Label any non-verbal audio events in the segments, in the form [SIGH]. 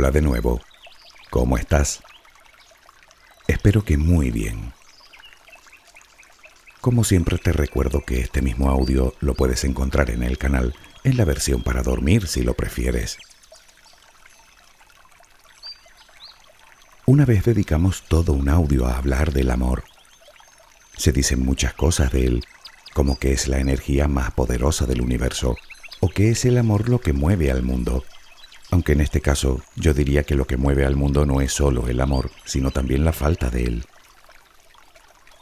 Hola de nuevo. ¿Cómo estás? Espero que muy bien. Como siempre te recuerdo que este mismo audio lo puedes encontrar en el canal en la versión para dormir si lo prefieres. Una vez dedicamos todo un audio a hablar del amor. Se dicen muchas cosas de él, como que es la energía más poderosa del universo, o que es el amor lo que mueve al mundo. Aunque en este caso yo diría que lo que mueve al mundo no es solo el amor, sino también la falta de él.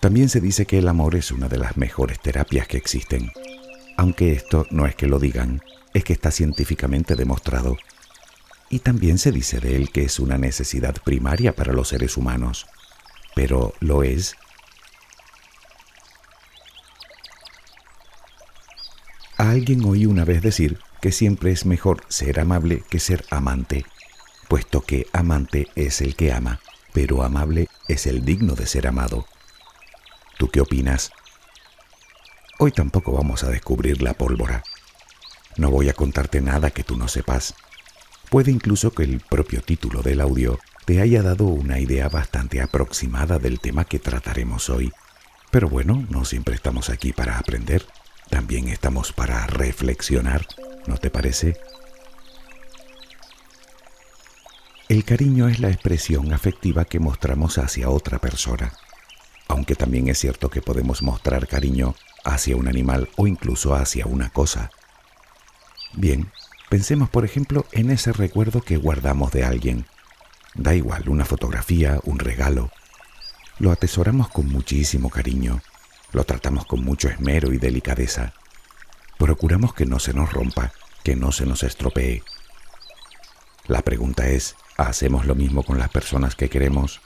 También se dice que el amor es una de las mejores terapias que existen. Aunque esto no es que lo digan, es que está científicamente demostrado y también se dice de él que es una necesidad primaria para los seres humanos. Pero ¿lo es? A alguien oí una vez decir que siempre es mejor ser amable que ser amante, puesto que amante es el que ama, pero amable es el digno de ser amado. ¿Tú qué opinas? Hoy tampoco vamos a descubrir la pólvora. No voy a contarte nada que tú no sepas Puede incluso que el propio título del audio te haya dado una idea bastante aproximada del tema que trataremos hoy. Pero bueno, no siempre estamos aquí para aprender, también estamos para reflexionar, ¿no te parece? El cariño es la expresión afectiva que mostramos hacia otra persona, aunque también es cierto que podemos mostrar cariño hacia un animal o incluso hacia una cosa. Bien, Pensemos, por ejemplo, en ese recuerdo que guardamos de alguien. Da igual, una fotografía, un regalo. Lo atesoramos con muchísimo cariño, lo tratamos con mucho esmero y delicadeza. Procuramos que no se nos rompa, que no se nos estropee. La pregunta es, ¿hacemos lo mismo con las personas que queremos?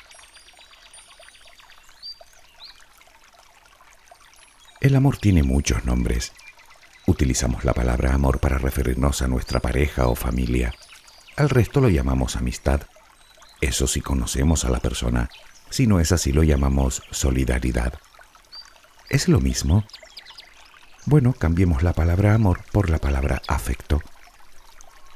El amor tiene muchos nombres Utilizamos la palabra amor para referirnos a nuestra pareja o familia. Al resto lo llamamos amistad. Eso sí conocemos a la persona. Si no es así lo llamamos solidaridad. ¿Es lo mismo? Bueno, cambiemos la palabra amor por la palabra afecto.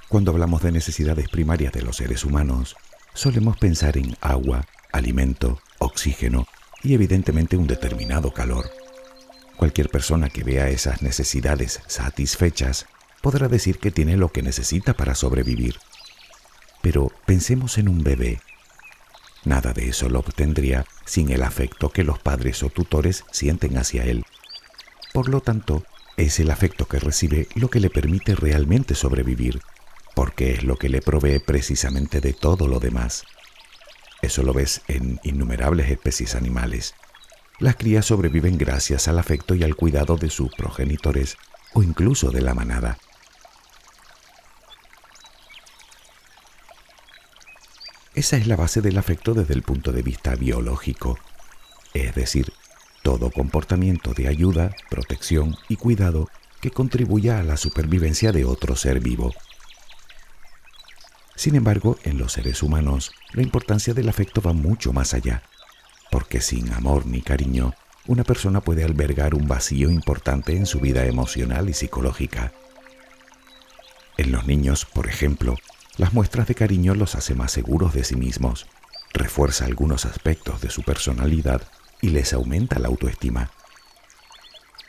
Cuando hablamos de necesidades primarias de los seres humanos, solemos pensar en agua, alimento, oxígeno y evidentemente un determinado calor. Cualquier persona que vea esas necesidades satisfechas podrá decir que tiene lo que necesita para sobrevivir. Pero pensemos en un bebé. Nada de eso lo obtendría sin el afecto que los padres o tutores sienten hacia él. Por lo tanto, es el afecto que recibe lo que le permite realmente sobrevivir, porque es lo que le provee precisamente de todo lo demás. Eso lo ves en innumerables especies animales. Las crías sobreviven gracias al afecto y al cuidado de sus progenitores o incluso de la manada. Esa es la base del afecto desde el punto de vista biológico, es decir, todo comportamiento de ayuda, protección y cuidado que contribuya a la supervivencia de otro ser vivo. Sin embargo, en los seres humanos, la importancia del afecto va mucho más allá porque sin amor ni cariño, una persona puede albergar un vacío importante en su vida emocional y psicológica. En los niños, por ejemplo, las muestras de cariño los hace más seguros de sí mismos, refuerza algunos aspectos de su personalidad y les aumenta la autoestima.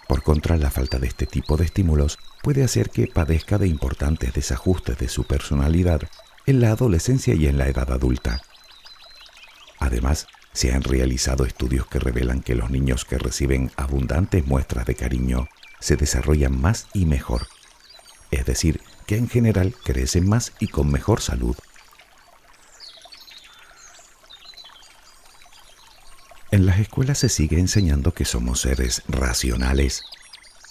Por contra, la falta de este tipo de estímulos puede hacer que padezca de importantes desajustes de su personalidad en la adolescencia y en la edad adulta. Además, se han realizado estudios que revelan que los niños que reciben abundantes muestras de cariño se desarrollan más y mejor. Es decir, que en general crecen más y con mejor salud. En las escuelas se sigue enseñando que somos seres racionales.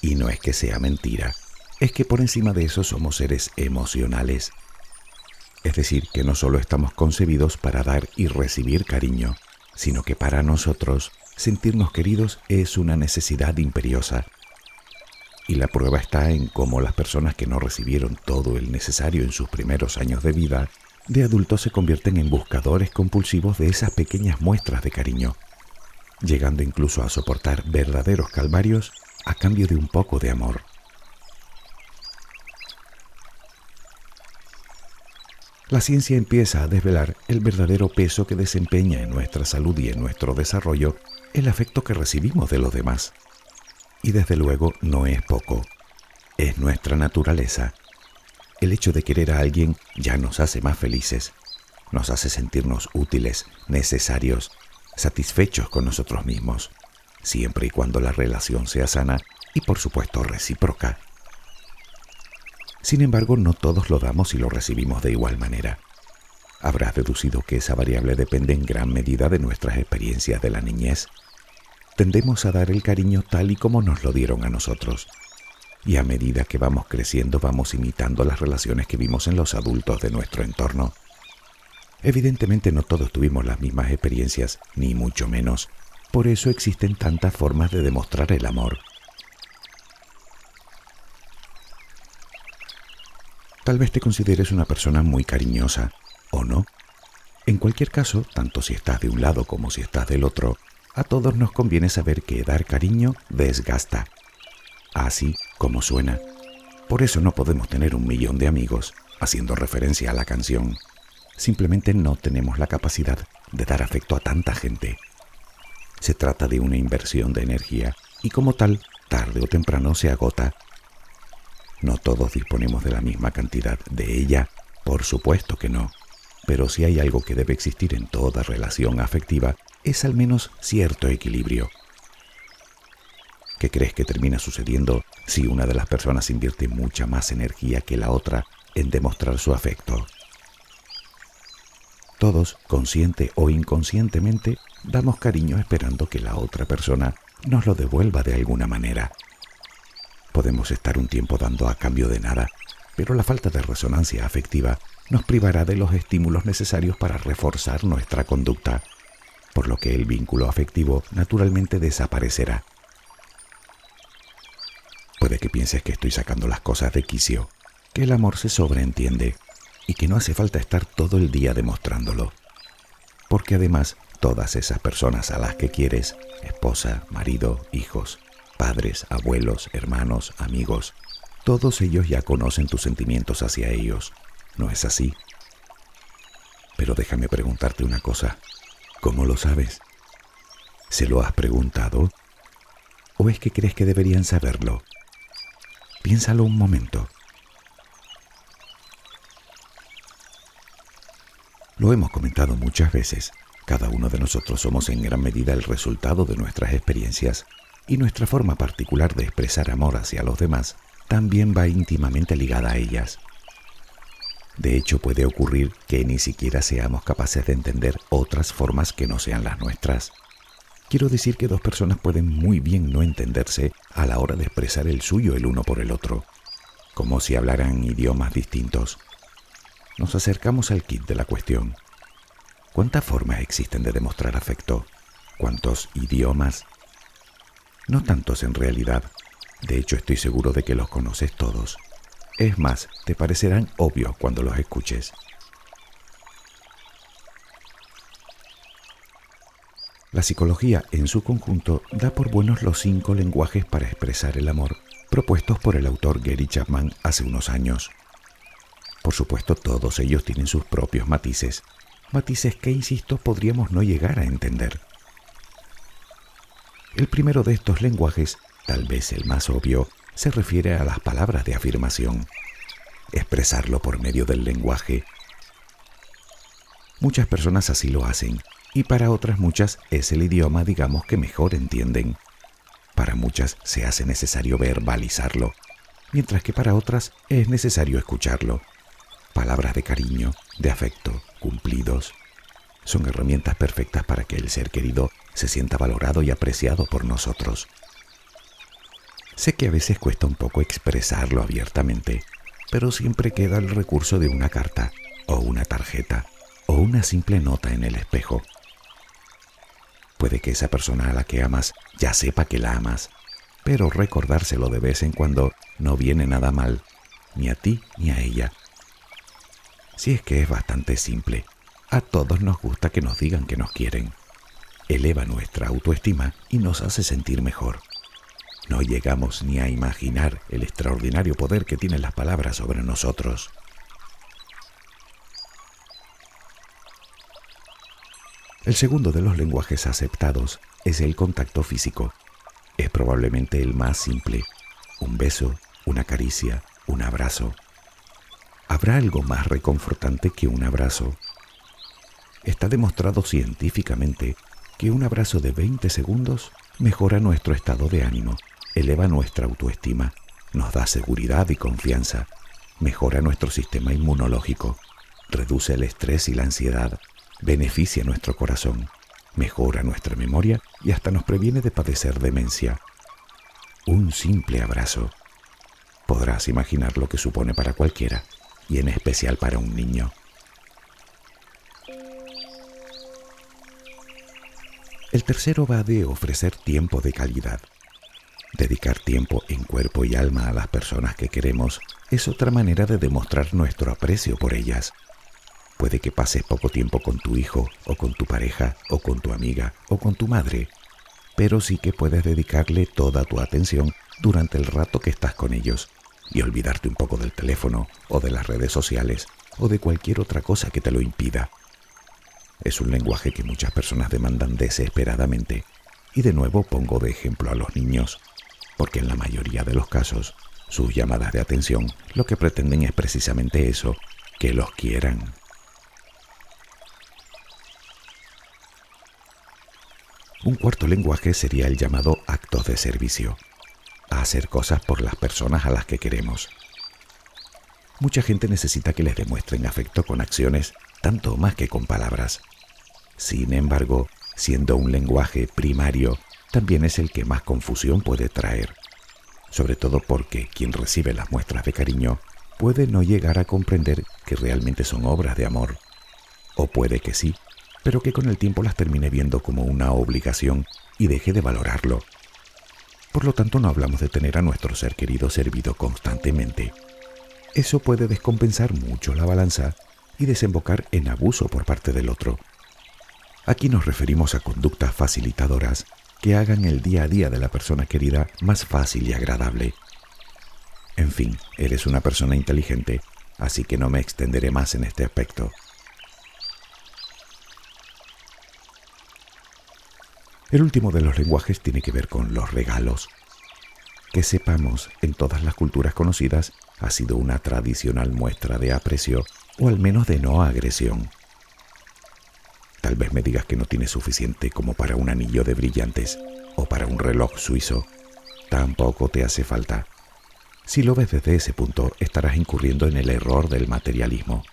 Y no es que sea mentira, es que por encima de eso somos seres emocionales. Es decir, que no solo estamos concebidos para dar y recibir cariño, sino que para nosotros sentirnos queridos es una necesidad imperiosa. Y la prueba está en cómo las personas que no recibieron todo el necesario en sus primeros años de vida, de adultos se convierten en buscadores compulsivos de esas pequeñas muestras de cariño, llegando incluso a soportar verdaderos calvarios a cambio de un poco de amor. la ciencia empieza a desvelar el verdadero peso que desempeña en nuestra salud y en nuestro desarrollo el afecto que recibimos de los demás. Y desde luego no es poco, es nuestra naturaleza. El hecho de querer a alguien ya nos hace más felices, nos hace sentirnos útiles, necesarios, satisfechos con nosotros mismos, siempre y cuando la relación sea sana y por supuesto recíproca. Sin embargo, no todos lo damos y lo recibimos de igual manera. Habrás deducido que esa variable depende en gran medida de nuestras experiencias de la niñez. Tendemos a dar el cariño tal y como nos lo dieron a nosotros. Y a medida que vamos creciendo vamos imitando las relaciones que vimos en los adultos de nuestro entorno. Evidentemente no todos tuvimos las mismas experiencias, ni mucho menos. Por eso existen tantas formas de demostrar el amor. Tal vez te consideres una persona muy cariñosa, o no. En cualquier caso, tanto si estás de un lado como si estás del otro, a todos nos conviene saber que dar cariño desgasta. Así como suena. Por eso no podemos tener un millón de amigos, haciendo referencia a la canción. Simplemente no tenemos la capacidad de dar afecto a tanta gente. Se trata de una inversión de energía y como tal, tarde o temprano se agota no todos disponemos de la misma cantidad de ella, por supuesto que no. Pero si hay algo que debe existir en toda relación afectiva, es al menos cierto equilibrio. ¿Qué crees que termina sucediendo si una de las personas invierte mucha más energía que la otra en demostrar su afecto? Todos, consciente o inconscientemente, damos cariño esperando que la otra persona nos lo devuelva de alguna manera. Podemos estar un tiempo dando a cambio de nada, pero la falta de resonancia afectiva nos privará de los estímulos necesarios para reforzar nuestra conducta, por lo que el vínculo afectivo naturalmente desaparecerá. Puede que pienses que estoy sacando las cosas de quicio, que el amor se sobreentiende y que no hace falta estar todo el día demostrándolo. Porque además, todas esas personas a las que quieres, esposa, marido, hijos, padres, abuelos, hermanos, amigos, todos ellos ya conocen tus sentimientos hacia ellos. ¿No es así? Pero déjame preguntarte una cosa. ¿Cómo lo sabes? ¿Se lo has preguntado? ¿O es que crees que deberían saberlo? Piénsalo un momento. Lo hemos comentado muchas veces. Cada uno de nosotros somos en gran medida el resultado de nuestras experiencias y nuestra forma particular de expresar amor hacia los demás también va íntimamente ligada a ellas. De hecho, puede ocurrir que ni siquiera seamos capaces de entender otras formas que no sean las nuestras. Quiero decir que dos personas pueden muy bien no entenderse a la hora de expresar el suyo el uno por el otro, como si hablaran idiomas distintos. Nos acercamos al kit de la cuestión. ¿Cuántas formas existen de demostrar afecto? ¿Cuántos idiomas? No tantos en realidad. De hecho, estoy seguro de que los conoces todos. Es más, te parecerán obvios cuando los escuches. La psicología en su conjunto da por buenos los cinco lenguajes para expresar el amor propuestos por el autor Gary Chapman hace unos años. Por supuesto, todos ellos tienen sus propios matices, matices que, insisto, podríamos no llegar a entender. El primero de estos lenguajes, tal vez el más obvio, se refiere a las palabras de afirmación. Expresarlo por medio del lenguaje. Muchas personas así lo hacen, y para otras muchas es el idioma, digamos, que mejor entienden. Para muchas se hace necesario verbalizarlo, mientras que para otras es necesario escucharlo. Palabras de cariño, de afecto, cumplidos, son herramientas perfectas para que el ser querido se sienta valorado y apreciado por nosotros. Sé que a veces cuesta un poco expresarlo abiertamente, pero siempre queda el recurso de una carta, o una tarjeta, o una simple nota en el espejo. Puede que esa persona a la que amas ya sepa que la amas, pero recordárselo de vez en cuando no viene nada mal, ni a ti ni a ella. Si es que es bastante simple, a todos nos gusta que nos digan que nos quieren. Eleva nuestra autoestima y nos hace sentir mejor. No llegamos ni a imaginar el extraordinario poder que tienen las palabras sobre nosotros. El segundo de los lenguajes aceptados es el contacto físico. Es probablemente el más simple. Un beso, una caricia, un abrazo, ¿Habrá algo más reconfortante que un abrazo? Está demostrado científicamente que un abrazo de 20 segundos mejora nuestro estado de ánimo, eleva nuestra autoestima, nos da seguridad y confianza, mejora nuestro sistema inmunológico, reduce el estrés y la ansiedad, beneficia nuestro corazón, mejora nuestra memoria y hasta nos previene de padecer demencia. Un simple abrazo. Podrás imaginar lo que supone para cualquiera, y en especial para un niño. El tercero va de ofrecer tiempo de calidad. Dedicar tiempo en cuerpo y alma a las personas que queremos es otra manera de demostrar nuestro aprecio por ellas. Puede que pases poco tiempo con tu hijo o con tu pareja o con tu amiga o con tu madre, pero sí que puedes dedicarle toda tu atención durante el rato que estás con ellos y olvidarte un poco del teléfono o de las redes sociales o de cualquier otra cosa que te lo impida. Es un lenguaje que muchas personas demandan desesperadamente y de nuevo pongo de ejemplo a los niños, porque en la mayoría de los casos sus llamadas de atención lo que pretenden es precisamente eso, que los quieran. Un cuarto lenguaje sería el llamado actos de servicio, a hacer cosas por las personas a las que queremos. Mucha gente necesita que les demuestren afecto con acciones, tanto más que con palabras. Sin embargo, siendo un lenguaje primario, también es el que más confusión puede traer, sobre todo porque quien recibe las muestras de cariño puede no llegar a comprender que realmente son obras de amor, o puede que sí, pero que con el tiempo las termine viendo como una obligación y deje de valorarlo. Por lo tanto, no hablamos de tener a nuestro ser querido servido constantemente. Eso puede descompensar mucho la balanza y desembocar en abuso por parte del otro. Aquí nos referimos a conductas facilitadoras que hagan el día a día de la persona querida más fácil y agradable. En fin, eres una persona inteligente, así que no me extenderé más en este aspecto. El último de los lenguajes tiene que ver con los regalos. Que sepamos, en todas las culturas conocidas ha sido una tradicional muestra de aprecio o al menos de no agresión. Tal vez me digas que no tienes suficiente como para un anillo de brillantes o para un reloj suizo. Tampoco te hace falta. Si lo ves desde ese punto, estarás incurriendo en el error del materialismo.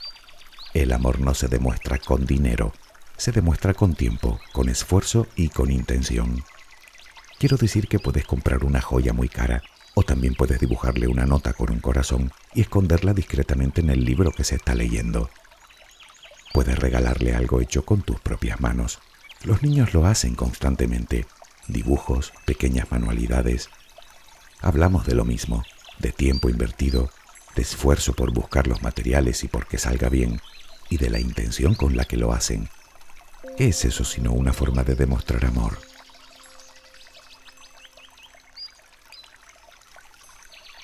El amor no se demuestra con dinero, se demuestra con tiempo, con esfuerzo y con intención. Quiero decir que puedes comprar una joya muy cara o también puedes dibujarle una nota con un corazón y esconderla discretamente en el libro que se está leyendo. Puedes regalarle algo hecho con tus propias manos. Los niños lo hacen constantemente. Dibujos, pequeñas manualidades. Hablamos de lo mismo, de tiempo invertido, de esfuerzo por buscar los materiales y por que salga bien, y de la intención con la que lo hacen. ¿Qué es eso sino una forma de demostrar amor?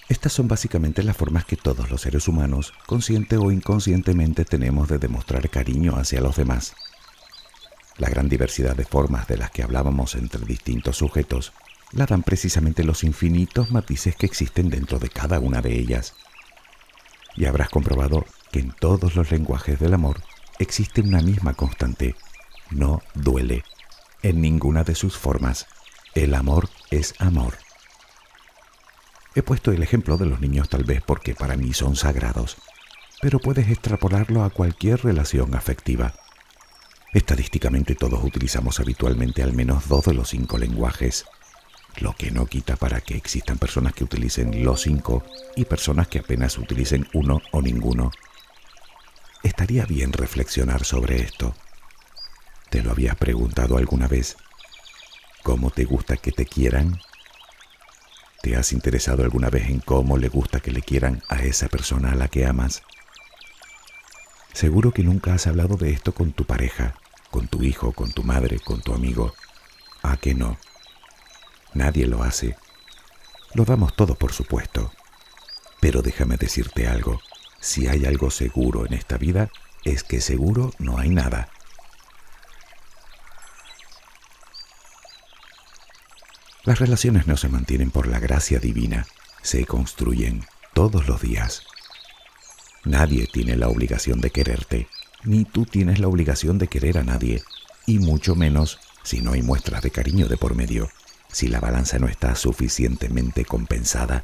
Estas son básicamente las formas que todos los seres humanos, consciente o inconscientemente, tenemos de demostrar cariño hacia los demás. La gran diversidad de formas de las que hablábamos entre distintos sujetos la dan precisamente los infinitos matices que existen dentro de cada una de ellas. Y habrás comprobado que en todos los lenguajes del amor existe una misma constante, no duele en ninguna de sus formas. El amor es amor. He puesto el ejemplo de los niños tal vez porque para mí son sagrados, pero puedes extrapolarlo a cualquier relación afectiva. Estadísticamente todos utilizamos habitualmente al menos dos de los cinco lenguajes, lo que no quita para que existan personas que utilicen los cinco y personas que apenas utilicen uno o ninguno. Estaría bien reflexionar sobre esto. ¿Te lo habías preguntado alguna vez? ¿Cómo te gusta que te quieran? ¿Te has interesado alguna vez en cómo le gusta que le quieran a esa persona a la que amas? Seguro que nunca has hablado de esto con tu pareja, con tu hijo, con tu madre, con tu amigo. ¿A que no? Nadie lo hace. Lo damos todo por supuesto. Pero déjame decirte algo. Si hay algo seguro en esta vida, es que seguro no hay nada. Las relaciones no se mantienen por la gracia divina, se construyen todos los días. Nadie tiene la obligación de quererte, ni tú tienes la obligación de querer a nadie, y mucho menos si no hay muestras de cariño de por medio, si la balanza no está suficientemente compensada.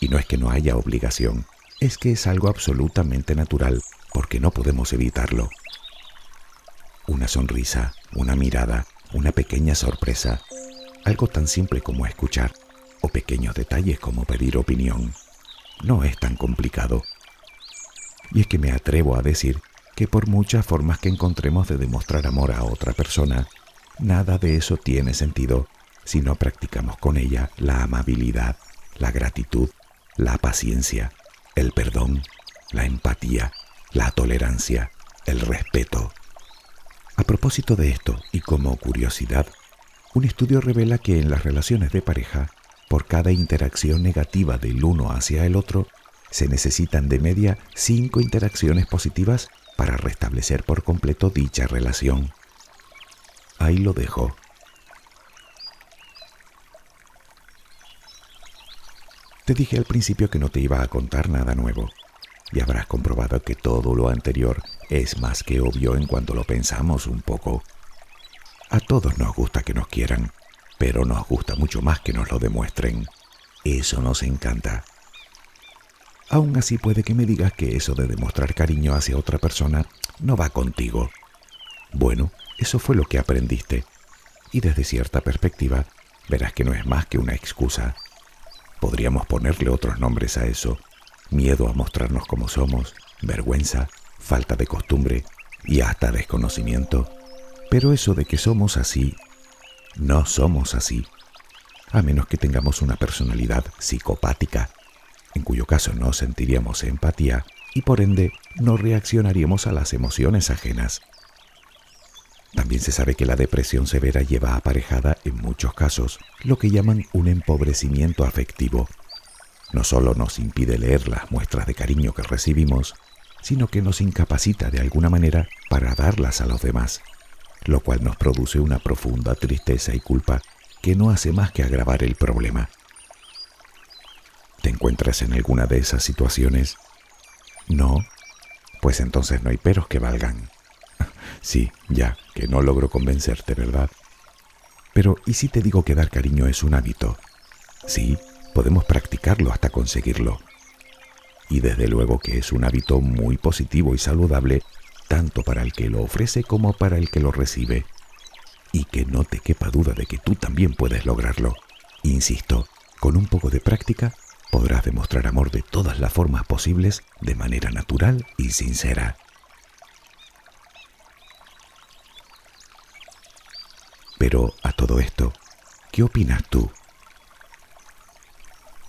Y no es que no haya obligación, es que es algo absolutamente natural, porque no podemos evitarlo. Una sonrisa, una mirada, una pequeña sorpresa, algo tan simple como escuchar, o pequeños detalles como pedir opinión. No es tan complicado. Y es que me atrevo a decir que por muchas formas que encontremos de demostrar amor a otra persona, nada de eso tiene sentido si no practicamos con ella la amabilidad, la gratitud, la paciencia, el perdón, la empatía, la tolerancia, el respeto. A propósito de esto, y como curiosidad, un estudio revela que en las relaciones de pareja, por cada interacción negativa del uno hacia el otro, se necesitan de media cinco interacciones positivas para restablecer por completo dicha relación. Ahí lo dejo. Te dije al principio que no te iba a contar nada nuevo, y habrás comprobado que todo lo anterior es más que obvio en cuanto lo pensamos un poco. A todos nos gusta que nos quieran, pero nos gusta mucho más que nos lo demuestren. Eso nos encanta. Aún así puede que me digas que eso de demostrar cariño hacia otra persona no va contigo. Bueno, eso fue lo que aprendiste. Y desde cierta perspectiva, verás que no es más que una excusa. Podríamos ponerle otros nombres a eso. Miedo a mostrarnos como somos, vergüenza, falta de costumbre y hasta desconocimiento. Pero eso de que somos así, no somos así. A menos que tengamos una personalidad psicopática en cuyo caso no sentiríamos empatía y por ende no reaccionaríamos a las emociones ajenas. También se sabe que la depresión severa lleva aparejada en muchos casos lo que llaman un empobrecimiento afectivo. No solo nos impide leer las muestras de cariño que recibimos, sino que nos incapacita de alguna manera para darlas a los demás, lo cual nos produce una profunda tristeza y culpa que no hace más que agravar el problema. ¿Te encuentras en alguna de esas situaciones? No. Pues entonces no hay peros que valgan. [LAUGHS] Sí, ya, que no logro convencerte, ¿verdad? Pero, ¿y si te digo que dar cariño es un hábito? Sí, podemos practicarlo hasta conseguirlo. Y desde luego que es un hábito muy positivo y saludable, tanto para el que lo ofrece como para el que lo recibe. Y que no te quepa duda de que tú también puedes lograrlo. Insisto, con un poco de práctica podrás demostrar amor de todas las formas posibles de manera natural y sincera. Pero a todo esto, ¿qué opinas tú?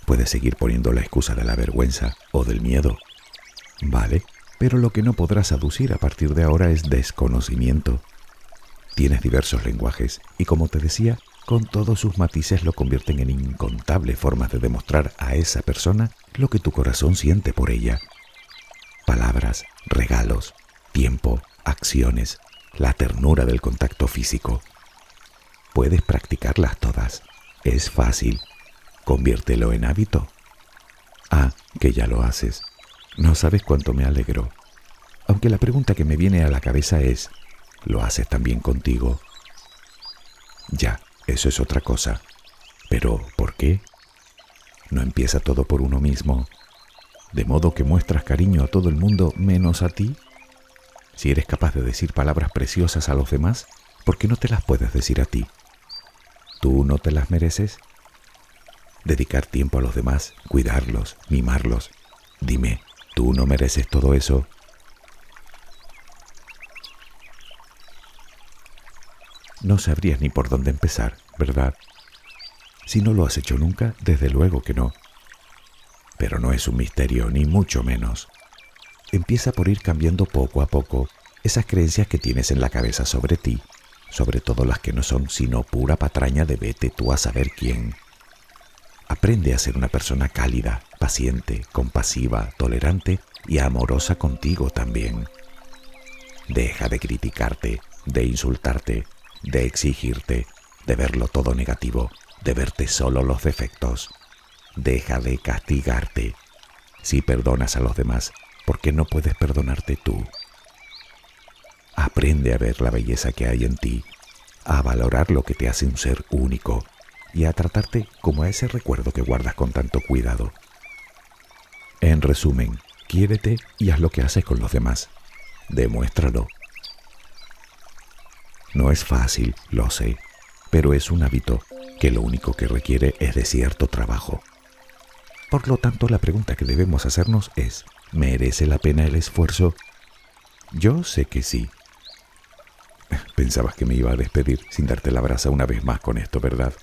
Puedes seguir poniendo la excusa de la vergüenza o del miedo. Vale, pero lo que no podrás aducir a partir de ahora es desconocimiento. Tienes diversos lenguajes y como te decía, con todos sus matices lo convierten en incontables formas de demostrar a esa persona lo que tu corazón siente por ella. Palabras, regalos, tiempo, acciones, la ternura del contacto físico. Puedes practicarlas todas. Es fácil. Conviértelo en hábito. Ah, que ya lo haces. No sabes cuánto me alegro. Aunque la pregunta que me viene a la cabeza es, ¿lo haces también contigo? Ya, eso es otra cosa. Pero, ¿por qué? ¿No empieza todo por uno mismo? ¿De modo que muestras cariño a todo el mundo menos a ti? Si eres capaz de decir palabras preciosas a los demás, ¿por qué no te las puedes decir a ti? ¿Tú no te las mereces? Dedicar tiempo a los demás, cuidarlos, mimarlos. Dime, ¿tú no mereces todo eso? no sabrías ni por dónde empezar, ¿verdad? Si no lo has hecho nunca, desde luego que no. Pero no es un misterio, ni mucho menos. Empieza por ir cambiando poco a poco esas creencias que tienes en la cabeza sobre ti, sobre todo las que no son sino pura patraña de vete tú a saber quién. Aprende a ser una persona cálida, paciente, compasiva, tolerante y amorosa contigo también. Deja de criticarte, de insultarte, de exigirte, de verlo todo negativo de verte solo los defectos. Deja de castigarte. Si perdonas a los demás, ¿por qué no puedes perdonarte tú? Aprende a ver la belleza que hay en ti, a valorar lo que te hace un ser único y a tratarte como a ese recuerdo que guardas con tanto cuidado. En resumen, quiérete y haz lo que haces con los demás. Demuéstralo. No es fácil, lo sé, pero es un hábito que lo único que requiere es de cierto trabajo. Por lo tanto, la pregunta que debemos hacernos es, ¿merece la pena el esfuerzo? Yo sé que sí. [LAUGHS] Pensabas que me iba a despedir sin darte la brasa una vez más con esto, ¿verdad?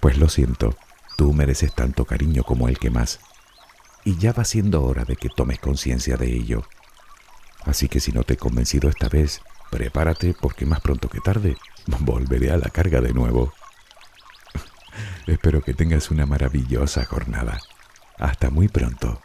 Pues lo siento, tú mereces tanto cariño como el que más y ya va siendo hora de que tomes conciencia de ello. Así que si no te he convencido esta vez, prepárate porque más pronto que tarde [LAUGHS] volveré a la carga de nuevo. [LAUGHS] Espero que tengas una maravillosa jornada. Hasta muy pronto.